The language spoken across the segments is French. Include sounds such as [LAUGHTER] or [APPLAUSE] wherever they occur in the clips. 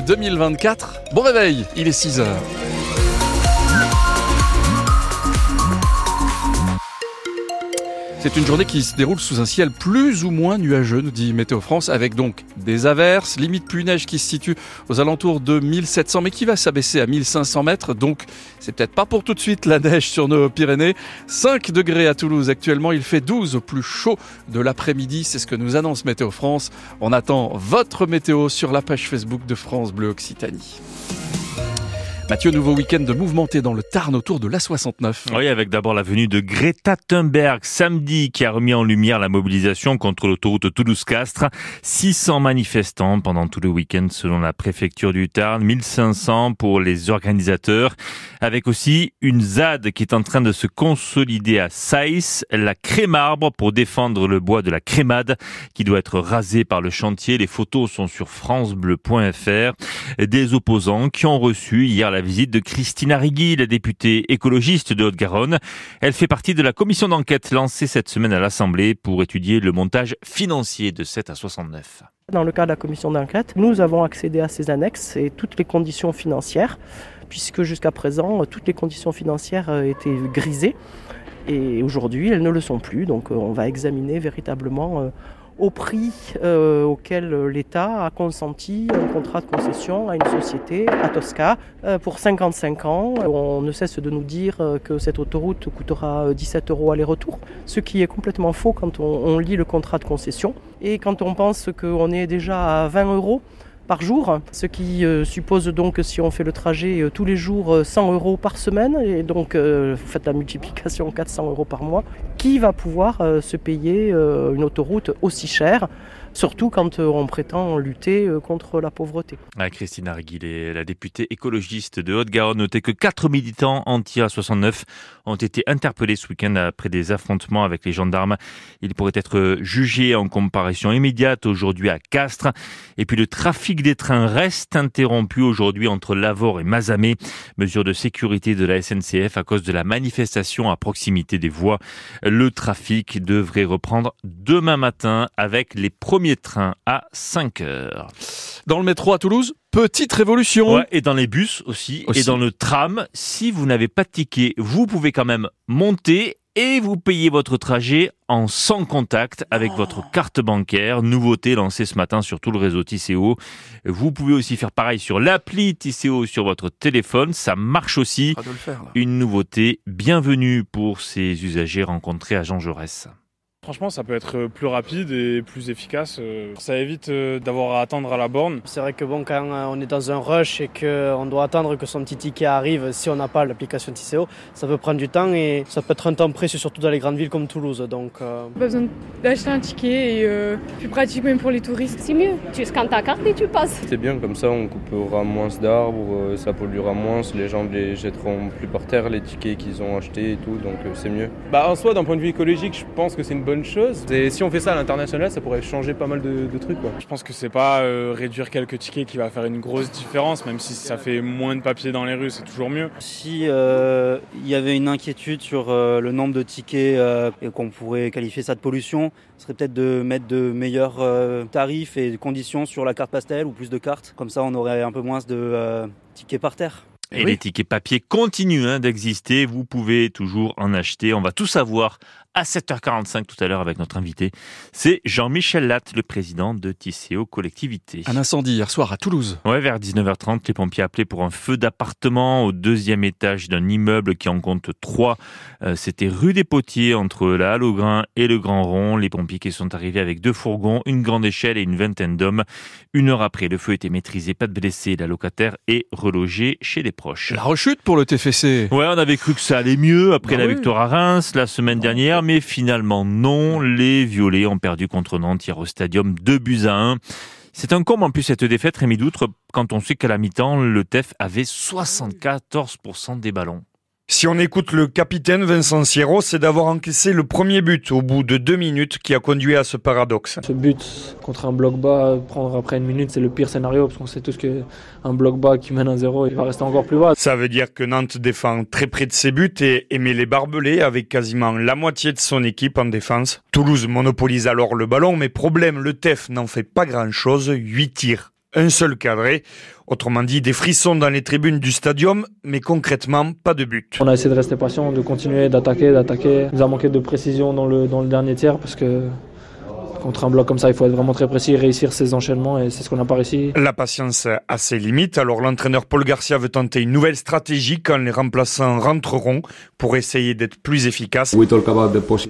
2024. Bon réveil, il est 6 heures. C'est une journée qui se déroule sous un ciel plus ou moins nuageux, nous dit Météo France, avec donc des averses, limite pluie neige qui se situe aux alentours de 1700, mais qui va s'abaisser à 1500 mètres. Donc, c'est peut-être pas pour tout de suite la neige sur nos Pyrénées. 5 degrés à Toulouse actuellement, il fait 12 au plus chaud de l'après-midi. C'est ce que nous annonce Météo France. On attend votre météo sur la page Facebook de France Bleu Occitanie. Mathieu, nouveau week-end mouvementé dans le Tarn autour de l'A69. Oui, avec d'abord la venue de Greta Thunberg samedi qui a remis en lumière la mobilisation contre l'autoroute Toulouse-Castres. 600 manifestants pendant tout le week-end selon la préfecture du Tarn, 1500 pour les organisateurs, avec aussi une ZAD qui est en train de se consolider à Saïs, la crémarbre pour défendre le bois de la crémade qui doit être rasé par le chantier. Les photos sont sur francebleu.fr. Des opposants qui ont reçu hier la visite de Christina Rigui, la députée écologiste de Haute-Garonne. Elle fait partie de la commission d'enquête lancée cette semaine à l'Assemblée pour étudier le montage financier de 7 à 69. Dans le cas de la commission d'enquête, nous avons accédé à ces annexes et toutes les conditions financières, puisque jusqu'à présent, toutes les conditions financières euh, étaient grisées. Et aujourd'hui, elles ne le sont plus. Donc euh, on va examiner véritablement euh, au prix euh, auquel l'État a consenti un contrat de concession à une société, à Tosca, euh, pour 55 ans. On ne cesse de nous dire euh, que cette autoroute coûtera 17 euros aller-retour, ce qui est complètement faux quand on, lit le contrat de concession. Et quand on pense qu'on est déjà à 20 euros, par jour, ce qui suppose donc si on fait le trajet tous les jours 100 euros par semaine, et donc vous faites la multiplication 400 euros par mois, qui va pouvoir se payer une autoroute aussi chère surtout quand on prétend lutter contre la pauvreté. Ah, Christine Arguillet, la députée écologiste de Haute-Garonne, notait que quatre militants anti-A69 ont été interpellés ce week-end après des affrontements avec les gendarmes. Ils pourraient être jugés en comparution immédiate aujourd'hui à Castres. Et puis le trafic des trains reste interrompu aujourd'hui entre Lavore et Mazamet. Mesure de sécurité de la SNCF à cause de la manifestation à proximité des voies. Le trafic devrait reprendre demain matin avec les premiers trains à 5 heures. Dans le métro à Toulouse, petite révolution. Ouais, et dans les bus aussi, Aussi. et dans le tram, si vous n'avez pas de ticket, vous pouvez quand même monter et vous payez votre trajet en sans contact avec votre carte bancaire. Nouveauté lancée ce matin sur tout le réseau Tisséo. Vous pouvez aussi faire pareil sur l'appli Tisséo sur votre téléphone. Ça marche aussi. Pas de le faire, là. Une nouveauté bienvenue pour ces usagers rencontrés à Jean Jaurès. Franchement, ça peut être plus rapide et plus efficace. Euh, Ça évite euh, d'avoir à attendre à la borne. C'est vrai que bon, quand euh, on est dans un rush et qu'on doit attendre que son petit ticket arrive, si on n'a pas l'application Tisséo, ça peut prendre du temps et ça peut être un temps précieux, surtout dans les grandes villes comme Toulouse. Donc, euh, Pas besoin d'acheter un ticket et euh, plus pratique même pour les touristes. C'est mieux, tu scannes ta carte et tu passes. C'est bien, comme ça on coupera moins d'arbres, euh, ça polluera moins, les gens les jetteront plus par terre, les tickets qu'ils ont achetés et tout, donc euh, c'est mieux. Bah en soi, d'un point de vue écologique, je pense que c'est une bonne chose. Et si on fait ça à l'international, ça pourrait changer pas mal de, de trucs. Quoi. Je pense que c'est pas euh, réduire quelques tickets qui va faire une grosse différence, même si ça fait moins de papier dans les rues, c'est toujours mieux. Si euh, il y avait une inquiétude sur euh, le nombre de tickets euh, et qu'on pourrait qualifier ça de pollution, ce serait peut-être de mettre de meilleurs euh, tarifs et conditions sur la carte pastel ou plus de cartes. Comme ça, on aurait un peu moins de euh, tickets par terre. Et oui. les tickets papier continuent hein, d'exister. Vous pouvez toujours en acheter. On va tout savoir à 7h45 tout à l'heure avec notre invité. C'est Jean-Michel Latte, le président de Tisséo Collectivité. Un incendie hier soir à Toulouse. Ouais, vers 19h30, les pompiers appelaient pour un feu d'appartement au deuxième étage d'un immeuble qui en compte trois. Euh, C'était rue des Potiers, entre la Halle au Grain et le Grand Rond. Les pompiers qui sont arrivés avec deux fourgons, une grande échelle et une vingtaine d'hommes. Une heure après, le feu était maîtrisé, pas de blessés. La locataire est relogée chez des proches. La rechute pour le TFC. Ouais, on avait cru que ça allait mieux après Bah la oui. victoire à Reims la semaine dernière, mais finalement non. Les Violets ont perdu contre Nantes hier au stadium 2 buts à 1. C'est un comble en plus cette défaite, Rémi Doutre, quand on sait qu'à la mi-temps, le TEF avait 74% des ballons. Si on écoute le capitaine Vincent Sierro, c'est d'avoir encaissé le premier but au bout de deux minutes qui a conduit à ce paradoxe. Ce but contre un bloc bas, prendre après une minute, c'est le pire scénario parce qu'on sait tous qu'un bloc bas qui mène à zéro, il va rester encore plus bas. Ça veut dire que Nantes défend très près de ses buts et émet les barbelés avec quasiment la moitié de son équipe en défense. Toulouse monopolise alors le ballon, mais problème, le TEF n'en fait pas grand-chose, 8 tirs. Un seul cadré. Autrement dit, des frissons dans les tribunes du stadium, mais concrètement, pas de but. On a essayé de rester patient, de continuer d'attaquer, d'attaquer. Il nous a manqué de précision dans le, dans le dernier tiers parce que contre un bloc comme ça, il faut être vraiment très précis, réussir ses enchaînements et c'est ce qu'on n'a pas réussi. La patience a ses limites, alors l'entraîneur Paul Garcia veut tenter une nouvelle stratégie quand les remplaçants rentreront pour essayer d'être plus efficaces.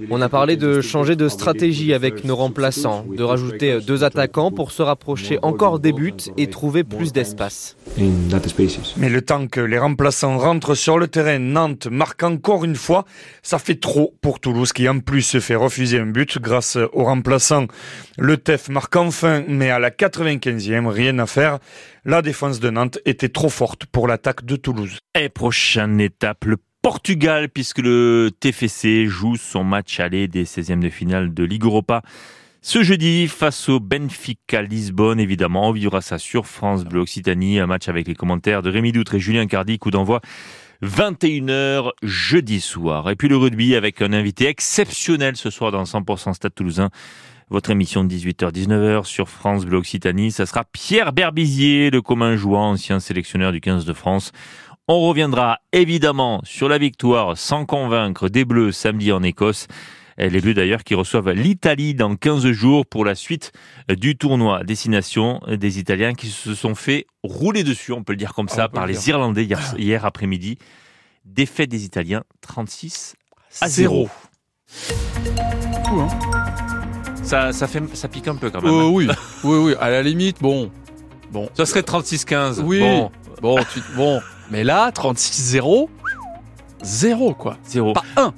On a parlé de changer de stratégie avec nos remplaçants, de rajouter deux attaquants pour se rapprocher encore des buts et trouver plus d'espace. Mais le temps que les remplaçants rentrent sur le terrain, Nantes marque encore une fois. Ça fait trop pour Toulouse qui en plus se fait refuser un but grâce aux remplaçants le TEF marque enfin, mais à la 95e, rien à faire. La défense de Nantes était trop forte pour l'attaque de Toulouse. Et prochaine étape, le Portugal, puisque le TFC joue son match aller des 16e de finale de Ligue Europa. Ce jeudi, face au Benfica Lisbonne, évidemment, on vivra ça sur France Bleu Occitanie, un match avec les commentaires de Rémi Doutre et Julien Cardi, coup d'envoi 21h jeudi soir. Et puis le rugby avec un invité exceptionnel ce soir dans 100% Stade Toulousain votre émission de 18h-19h sur France Bleu Occitanie. Ça sera Pierre Berbizier, le commun jouant, ancien sélectionneur du 15 de France. On reviendra évidemment sur la victoire sans convaincre des Bleus samedi en Écosse. Les Bleus d'ailleurs qui reçoivent l'Italie dans 15 jours pour la suite du tournoi destination des Italiens qui se sont fait rouler dessus, on peut le dire comme ça, par les Irlandais hier, hier après-midi. Défaite des Italiens 36 à 0. Fou, hein ça, ça, fait, ça pique un peu quand même. Euh, oui, [LAUGHS] oui, oui. À la limite, bon. bon. Ça serait 36-15. Oui. Bon. Bon, tu, bon. Mais là, 36-0, 0 quoi. 0. Pas 1.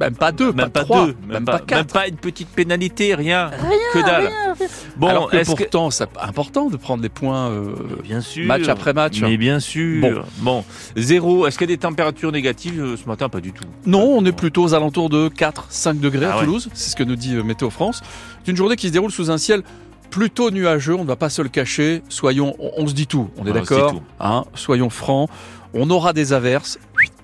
Même pas 2, même pas 3, même, même, pas 4. Même pas une petite pénalité, rien. Rien que dalle. Rien, rien. Bon, Alors que pourtant, que... c'est important de prendre des points euh, bien sûr, match après match. Mais bien sûr. Bon, bon. zéro. Est-ce qu'il y a des températures négatives euh, ce matin? Pas du tout. Non, on est plutôt aux alentours de 4-5 degrés ah à Toulouse. Ouais. C'est ce que nous dit euh, Météo France. C'est une journée qui se déroule sous un ciel plutôt nuageux. On ne va pas se le cacher. Soyons, on, on se dit tout. On est d'accord. Hein, soyons francs. On aura des averses,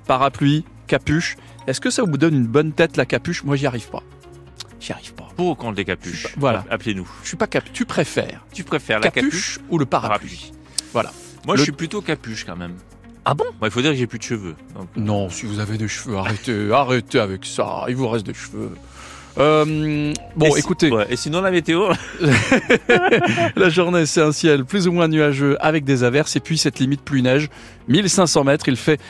parapluie, capuche. Est-ce que ça vous donne une bonne tête la capuche? Moi, j'y arrive pas. J'y arrive pas. Pour quand des capuches. Voilà. Appelez-nous. Je suis pas capuche. Tu préfères Tu préfères capuche la capuche ou le parapluie, parapluie. Voilà. Moi, le... je suis plutôt capuche quand même. Ah bon? Il faut dire que j'ai plus de cheveux. Donc... Non, si vous avez des cheveux, arrêtez, arrêtez avec ça. Il vous reste des cheveux. Euh, bon, et écoutez. Si, ouais, et sinon, la météo [LAUGHS] [LAUGHS] La journée, c'est un ciel plus ou moins nuageux avec des averses et puis cette limite pluie neige. 1500 mètres, il fait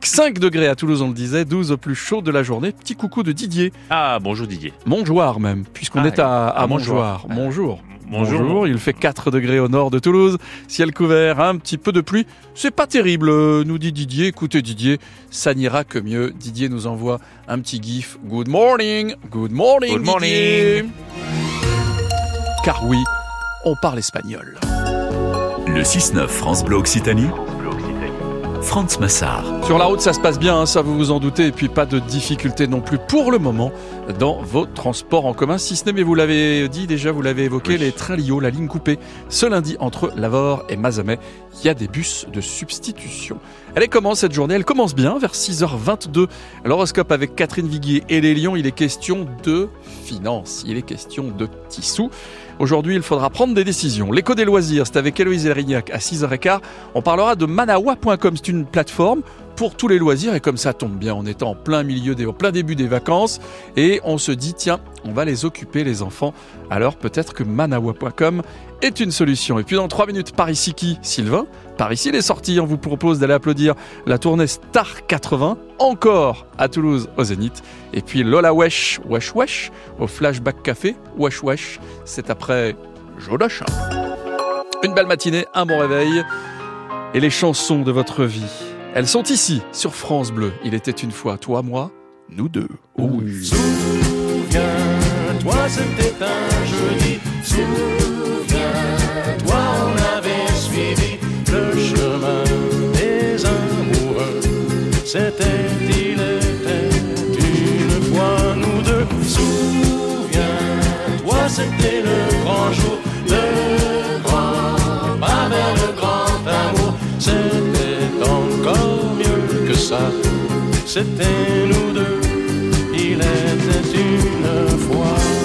5 degrés à Toulouse, on le disait, 12 au plus chaud de la journée. Petit coucou de Didier. Ah, bonjour Didier. Montjoie même, puisqu'on ah, est à, à Montjoie. Bonjour. Bonjour. Bonjour. Il fait 4 degrés au nord de Toulouse. Ciel couvert, un petit peu de pluie. C'est pas terrible, nous dit Didier. Écoutez Didier, ça n'ira que mieux. Didier nous envoie un petit gif. Good morning. Good morning. Good morning. Didier. Car oui, on parle espagnol. Le 6-9 France Bleu Occitanie. Franz Massard. Sur la route, ça se passe bien, hein, ça vous vous en doutez, et puis pas de difficultés non plus pour le moment dans vos transports en commun, si ce n'est, mais vous l'avez dit déjà, vous l'avez évoqué, oui. les trains Lio, la ligne coupée, ce lundi entre Lavore et Mazamet, il y a des bus de substitution. Elle est comment cette journée? Elle commence bien, vers 6h22. L'horoscope avec Catherine Viguier et les Lions, il est question de finances, il est question de petits sous. Aujourd'hui, il faudra prendre des décisions. L'écho des loisirs, c'est avec Héloïse Erignac à 6h15. On parlera de manawa.com. C'est une plateforme pour tous les loisirs et comme ça tombe bien, on est en plein milieu des, en plein début des vacances et on se dit tiens, on va les occuper les enfants. Alors peut-être que manawa.com est une solution. Et puis dans 3 minutes, par ici qui Sylvain? Par ici les sorties, on vous propose d'aller applaudir la tournée Star 80, encore à Toulouse au Zénith. Et puis Lola Wesh, Wesh Wesh, au Flashback Café, Wesh Wesh, c'est après Jodachin. Une belle matinée, un bon réveil et les chansons de votre vie. Elles sont ici, sur France Bleu. Il était une fois, toi, moi, nous deux. Oh oui. Souviens-toi, c'était un jeudi. Souviens-toi, on avait suivi le chemin des amoureux. C'était, il était une fois nous deux? Souviens-toi, c'était le grand jour. Le C'était nous deux. Il était une fois.